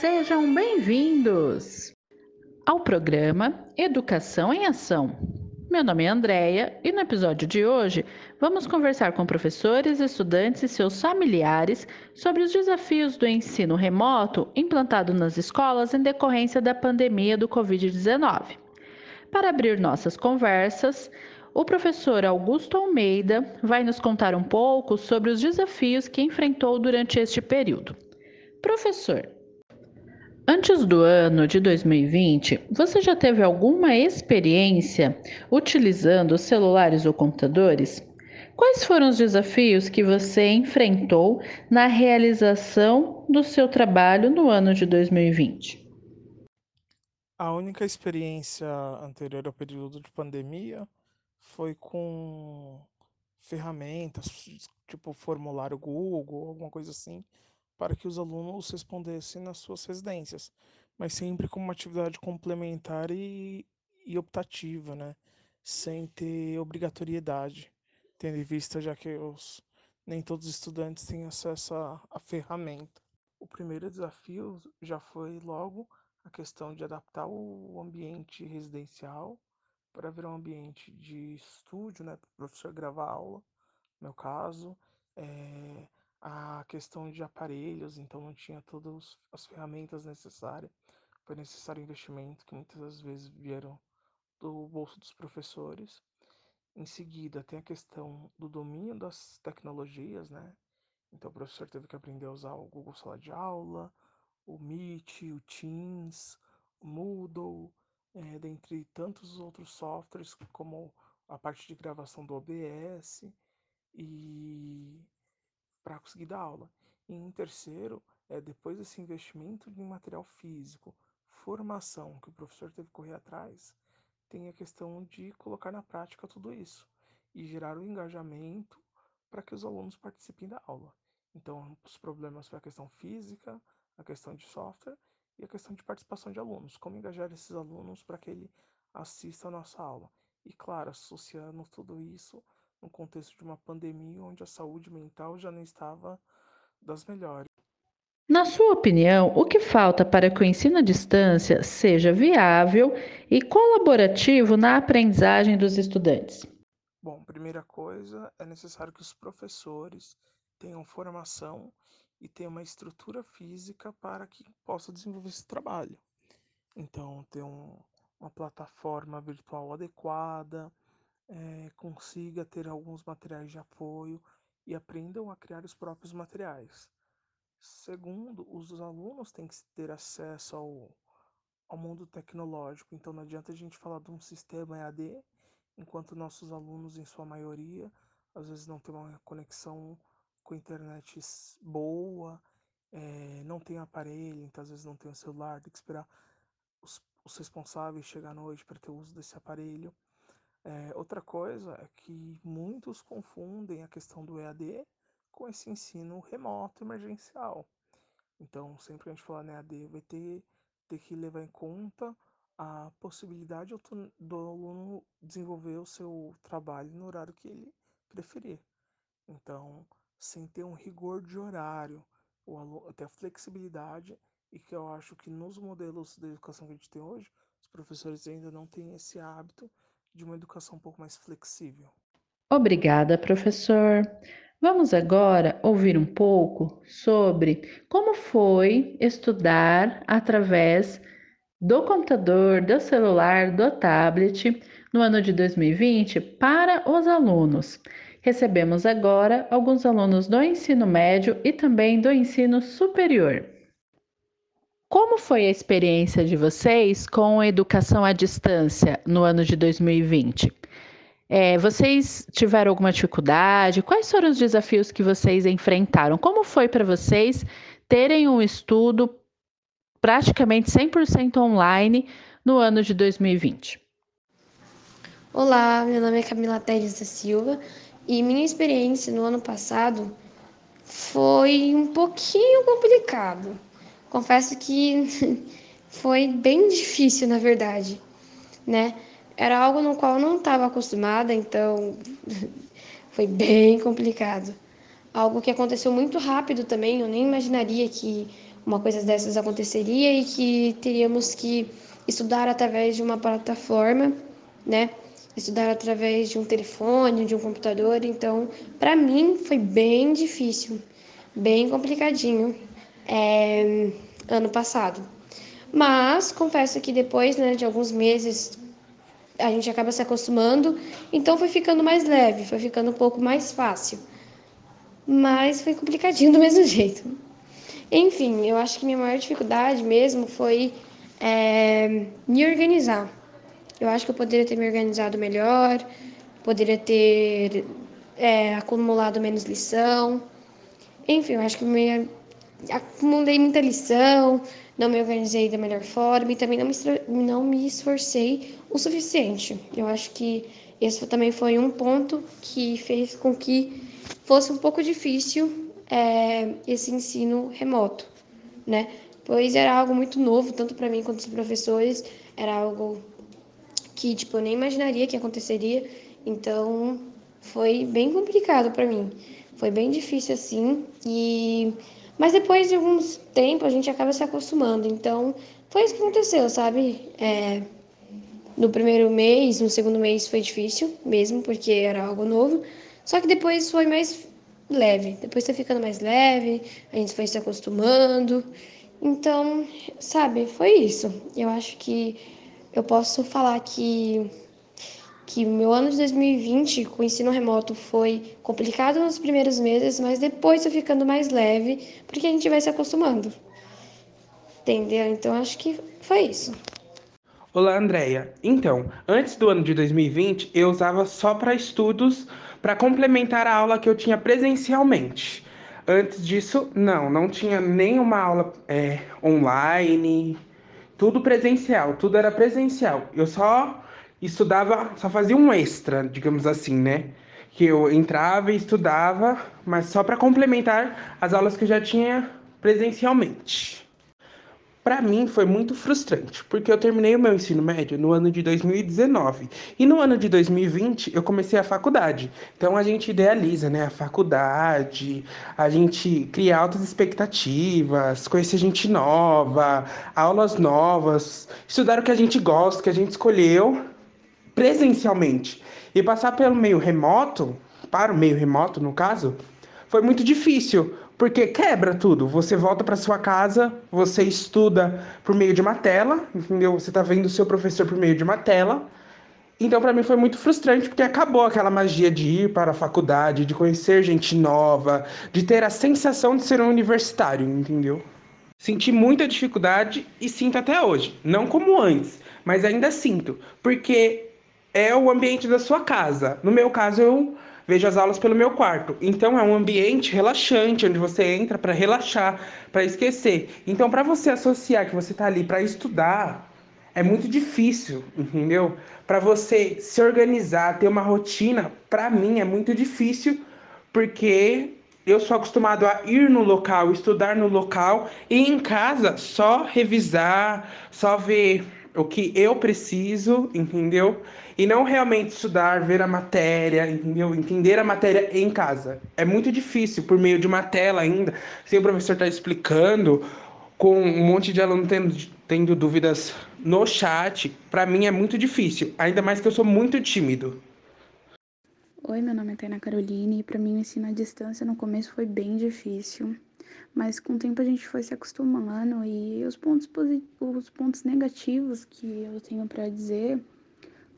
Sejam bem-vindos ao programa Educação em Ação. Meu nome é Andreia e no episódio de hoje vamos conversar com professores, estudantes e seus familiares sobre os desafios do ensino remoto implantado nas escolas em decorrência da pandemia do Covid-19. Para abrir nossas conversas, o professor Augusto Almeida vai nos contar um pouco sobre os desafios que enfrentou durante este período. Professor, antes do ano de 2020, você já teve alguma experiência utilizando celulares ou computadores? Quais foram os desafios que você enfrentou na realização do seu trabalho no ano de 2020? A única experiência anterior ao período de pandemia foi com ferramentas, tipo formulário Google, alguma coisa assim, para que os alunos respondessem nas suas residências, mas sempre como uma atividade complementar e, e optativa, né? sem ter obrigatoriedade, tendo em vista já que os, nem todos os estudantes têm acesso à, ferramenta. O primeiro desafio já foi logo a questão de adaptar o ambiente residencial para virar um ambiente de estúdio, né, para o professor gravar aula, no meu caso, é, a questão de aparelhos, então não tinha todas as ferramentas necessárias, foi necessário investimento que muitas vezes vieram do bolso dos professores. Em seguida, tem a questão do domínio das tecnologias, né? Então o professor teve que aprender a usar o Google Sala de Aula, o Meet, o Teams, o Moodle, é, dentre tantos outros softwares, como a parte de gravação do OBS, e para conseguir dar aula. E em terceiro, é, depois desse investimento em material físico, formação que o professor teve que correr atrás, tem a questão de colocar na prática tudo isso e gerar o um engajamento para que os alunos participem da aula. Então, os problemas foi a questão física, a questão de software e a questão de participação de alunos, como engajar esses alunos para que ele assista a nossa aula. E claro, associando tudo isso no contexto de uma pandemia onde a saúde mental já não estava das melhores. Na sua opinião, o que falta para que o ensino à distância seja viável e colaborativo na aprendizagem dos estudantes? Bom, primeira coisa, é necessário que os professores tenham formação e ter uma estrutura física para que possa desenvolver esse trabalho. Então, ter um, uma plataforma virtual adequada, é, consiga ter alguns materiais de apoio e aprendam a criar os próprios materiais. Segundo, os alunos têm que ter acesso ao, ao mundo tecnológico, então não adianta a gente falar de um sistema EAD, enquanto nossos alunos, em sua maioria, às vezes não têm uma conexão com internet boa, é, não tem aparelho, então às vezes não tem o celular, tem que esperar os, os responsáveis chegar à noite para ter uso desse aparelho. É, outra coisa é que muitos confundem a questão do EAD com esse ensino remoto emergencial. Então, sempre que a gente falar em EAD, vai ter, ter que levar em conta a possibilidade do aluno desenvolver o seu trabalho no horário que ele preferir. Então, sem ter um rigor de horário, o aluno, ter a flexibilidade e que eu acho que nos modelos de educação que a gente tem hoje, os professores ainda não têm esse hábito de uma educação um pouco mais flexível. Obrigada, professor. Vamos agora ouvir um pouco sobre como foi estudar através do computador, do celular, do tablet no ano de 2020 para os alunos. Recebemos agora alguns alunos do ensino médio e também do ensino superior. Como foi a experiência de vocês com a educação à distância no ano de 2020? É, vocês tiveram alguma dificuldade? Quais foram os desafios que vocês enfrentaram? Como foi para vocês terem um estudo praticamente 100% online no ano de 2020? Olá, meu nome é Camila Teres da Silva e minha experiência no ano passado foi um pouquinho complicado. Confesso que foi bem difícil, na verdade, né? Era algo no qual não estava acostumada, então foi bem complicado. Algo que aconteceu muito rápido também, eu nem imaginaria que uma coisa dessas aconteceria e que teríamos que estudar através de uma plataforma, né? Estudar através de um telefone, de um computador. Então, para mim foi bem difícil, bem complicadinho é, ano passado. Mas confesso que depois né, de alguns meses a gente acaba se acostumando, então foi ficando mais leve, foi ficando um pouco mais fácil. Mas foi complicadinho do mesmo jeito. Enfim, eu acho que minha maior dificuldade mesmo foi é, me organizar. Eu acho que eu poderia ter me organizado melhor, poderia ter é, acumulado menos lição. Enfim, eu acho que me acumulei muita lição, não me organizei da melhor forma e também não me, não me esforcei o suficiente. Eu acho que esse também foi um ponto que fez com que fosse um pouco difícil é, esse ensino remoto, né? Pois era algo muito novo, tanto para mim quanto os professores, era algo que tipo eu nem imaginaria que aconteceria, então foi bem complicado para mim, foi bem difícil assim e mas depois de alguns tempo a gente acaba se acostumando. Então, foi isso que aconteceu, sabe? É, no primeiro mês, no segundo mês foi difícil mesmo, porque era algo novo. Só que depois foi mais leve. Depois foi ficando mais leve, a gente foi se acostumando. Então, sabe, foi isso. Eu acho que eu posso falar que que meu ano de 2020 com ensino remoto foi complicado nos primeiros meses, mas depois foi ficando mais leve, porque a gente vai se acostumando. Entendeu? Então acho que foi isso. Olá, Andréia. Então, antes do ano de 2020, eu usava só para estudos para complementar a aula que eu tinha presencialmente. Antes disso, não, não tinha nenhuma aula é, online, tudo presencial, tudo era presencial. Eu só estudava, só fazia um extra, digamos assim, né? Que eu entrava e estudava, mas só para complementar as aulas que eu já tinha presencialmente. Para mim foi muito frustrante, porque eu terminei o meu ensino médio no ano de 2019 e no ano de 2020 eu comecei a faculdade. Então a gente idealiza, né, a faculdade, a gente cria altas expectativas, conhecer gente nova, aulas novas, estudar o que a gente gosta, que a gente escolheu presencialmente. E passar pelo meio remoto, para o meio remoto no caso, foi muito difícil, porque quebra tudo. Você volta para sua casa, você estuda por meio de uma tela, entendeu? Você está vendo o seu professor por meio de uma tela. Então, para mim foi muito frustrante, porque acabou aquela magia de ir para a faculdade, de conhecer gente nova, de ter a sensação de ser um universitário, entendeu? Senti muita dificuldade e sinto até hoje. Não como antes, mas ainda sinto. Porque é o ambiente da sua casa. No meu caso, eu vejo as aulas pelo meu quarto. Então é um ambiente relaxante onde você entra para relaxar, para esquecer. Então para você associar que você está ali para estudar, é muito difícil, entendeu? Para você se organizar, ter uma rotina, para mim é muito difícil, porque eu sou acostumado a ir no local, estudar no local e em casa só revisar, só ver o que eu preciso, entendeu? E não realmente estudar, ver a matéria, entendeu? Entender a matéria em casa. É muito difícil por meio de uma tela ainda, sem o professor estar tá explicando, com um monte de aluno tendo, tendo dúvidas no chat. Para mim é muito difícil, ainda mais que eu sou muito tímido. Oi, meu nome é Taina Caroline e para mim o ensino à distância no começo foi bem difícil mas com o tempo a gente foi se acostumando e os pontos, os pontos negativos que eu tenho para dizer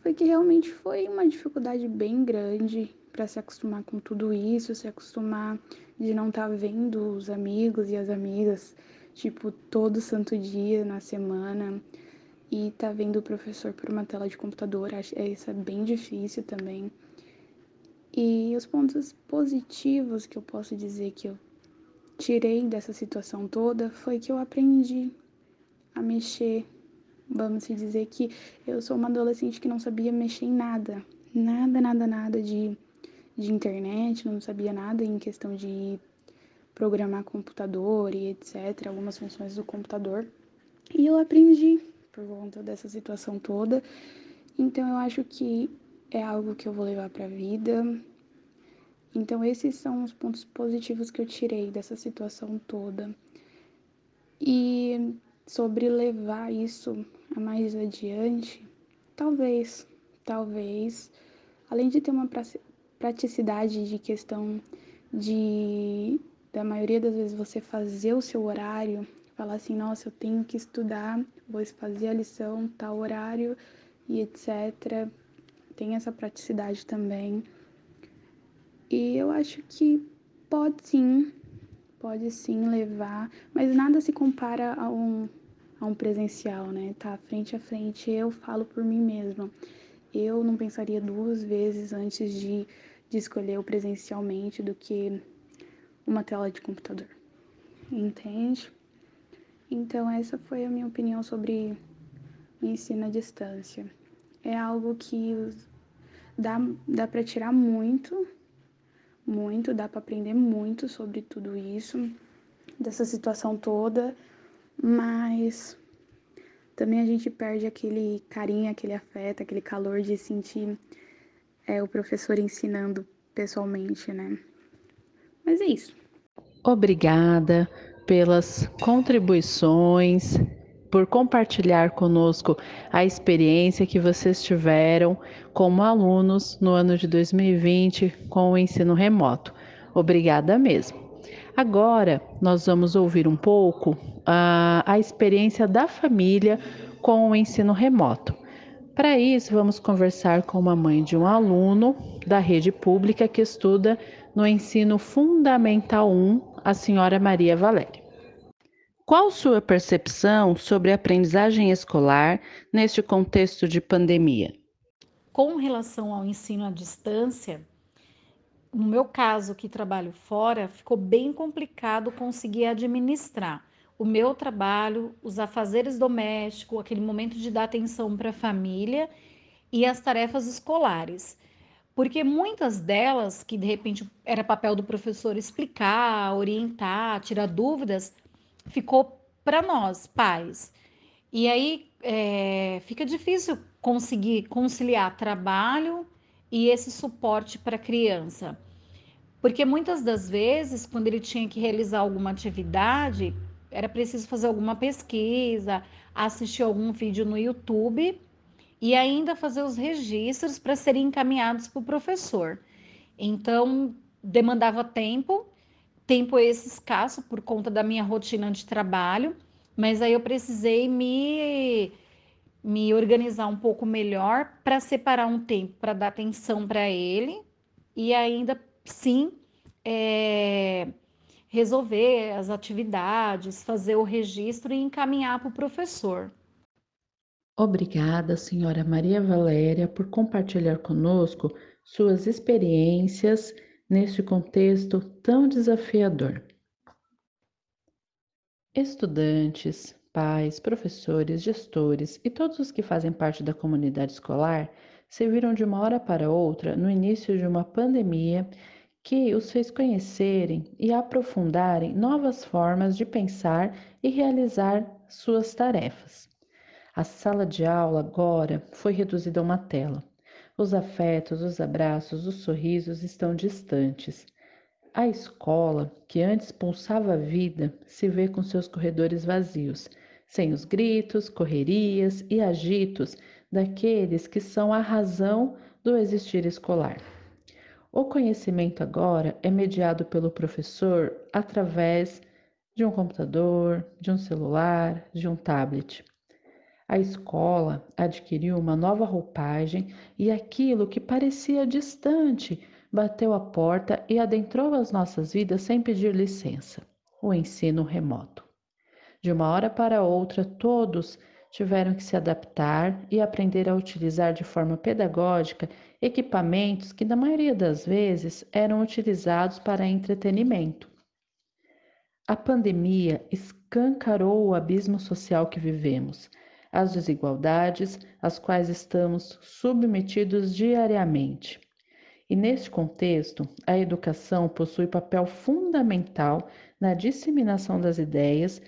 foi que realmente foi uma dificuldade bem grande para se acostumar com tudo isso, se acostumar de não estar tá vendo os amigos e as amigas, tipo, todo santo dia na semana e tá vendo o professor por uma tela de computador, acho isso é bem difícil também. E os pontos positivos que eu posso dizer que eu tirei dessa situação toda foi que eu aprendi a mexer. Vamos dizer que eu sou uma adolescente que não sabia mexer em nada, nada, nada, nada de, de internet, não sabia nada em questão de programar computador e etc, algumas funções do computador. E eu aprendi por conta dessa situação toda. Então eu acho que é algo que eu vou levar para a vida, então, esses são os pontos positivos que eu tirei dessa situação toda. E sobre levar isso a mais adiante, talvez, talvez, além de ter uma praticidade de questão de da maioria das vezes você fazer o seu horário, falar assim, nossa, eu tenho que estudar, vou fazer a lição, tal horário e etc. Tem essa praticidade também. E eu acho que pode sim, pode sim levar, mas nada se compara a um, a um presencial, né? Tá frente a frente, eu falo por mim mesma. Eu não pensaria duas vezes antes de, de escolher o presencialmente do que uma tela de computador. Entende? Então, essa foi a minha opinião sobre o ensino à distância. É algo que dá, dá para tirar muito, muito, dá para aprender muito sobre tudo isso, dessa situação toda, mas também a gente perde aquele carinho, aquele afeto, aquele calor de sentir é, o professor ensinando pessoalmente, né? Mas é isso. Obrigada pelas contribuições, por compartilhar conosco a experiência que vocês tiveram como alunos no ano de 2020 com o ensino remoto. Obrigada mesmo. Agora nós vamos ouvir um pouco a, a experiência da família com o ensino remoto. Para isso, vamos conversar com uma mãe de um aluno da rede pública que estuda no ensino fundamental 1, a senhora Maria Valéria. Qual sua percepção sobre a aprendizagem escolar neste contexto de pandemia? Com relação ao ensino à distância, no meu caso, que trabalho fora, ficou bem complicado conseguir administrar o meu trabalho, os afazeres domésticos, aquele momento de dar atenção para a família e as tarefas escolares porque muitas delas, que de repente era papel do professor explicar, orientar, tirar dúvidas, ficou para nós, pais. E aí é, fica difícil conseguir conciliar trabalho e esse suporte para a criança. Porque muitas das vezes, quando ele tinha que realizar alguma atividade, era preciso fazer alguma pesquisa, assistir algum vídeo no YouTube e ainda fazer os registros para serem encaminhados para o professor. Então, demandava tempo, tempo esse escasso por conta da minha rotina de trabalho, mas aí eu precisei me, me organizar um pouco melhor para separar um tempo para dar atenção para ele e ainda sim é, resolver as atividades, fazer o registro e encaminhar para o professor. Obrigada, senhora Maria Valéria, por compartilhar conosco suas experiências neste contexto tão desafiador. Estudantes, pais, professores, gestores e todos os que fazem parte da comunidade escolar se viram de uma hora para outra no início de uma pandemia que os fez conhecerem e aprofundarem novas formas de pensar e realizar suas tarefas. A sala de aula agora foi reduzida a uma tela. Os afetos, os abraços, os sorrisos estão distantes. A escola, que antes pulsava a vida, se vê com seus corredores vazios, sem os gritos, correrias e agitos daqueles que são a razão do existir escolar. O conhecimento agora é mediado pelo professor através de um computador, de um celular, de um tablet. A escola adquiriu uma nova roupagem e aquilo que parecia distante bateu a porta e adentrou as nossas vidas sem pedir licença o ensino remoto. De uma hora para outra, todos tiveram que se adaptar e aprender a utilizar de forma pedagógica equipamentos que, na maioria das vezes, eram utilizados para entretenimento. A pandemia escancarou o abismo social que vivemos as desigualdades às quais estamos submetidos diariamente. E neste contexto, a educação possui papel fundamental na disseminação das ideias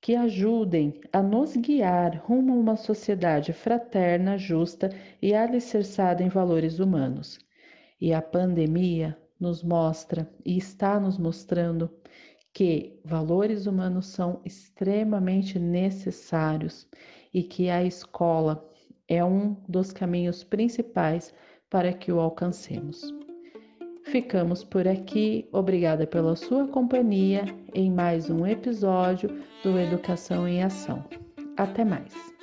que ajudem a nos guiar rumo a uma sociedade fraterna, justa e alicerçada em valores humanos. E a pandemia nos mostra e está nos mostrando que valores humanos são extremamente necessários e que a escola é um dos caminhos principais para que o alcancemos. Ficamos por aqui. Obrigada pela sua companhia em mais um episódio do Educação em Ação. Até mais!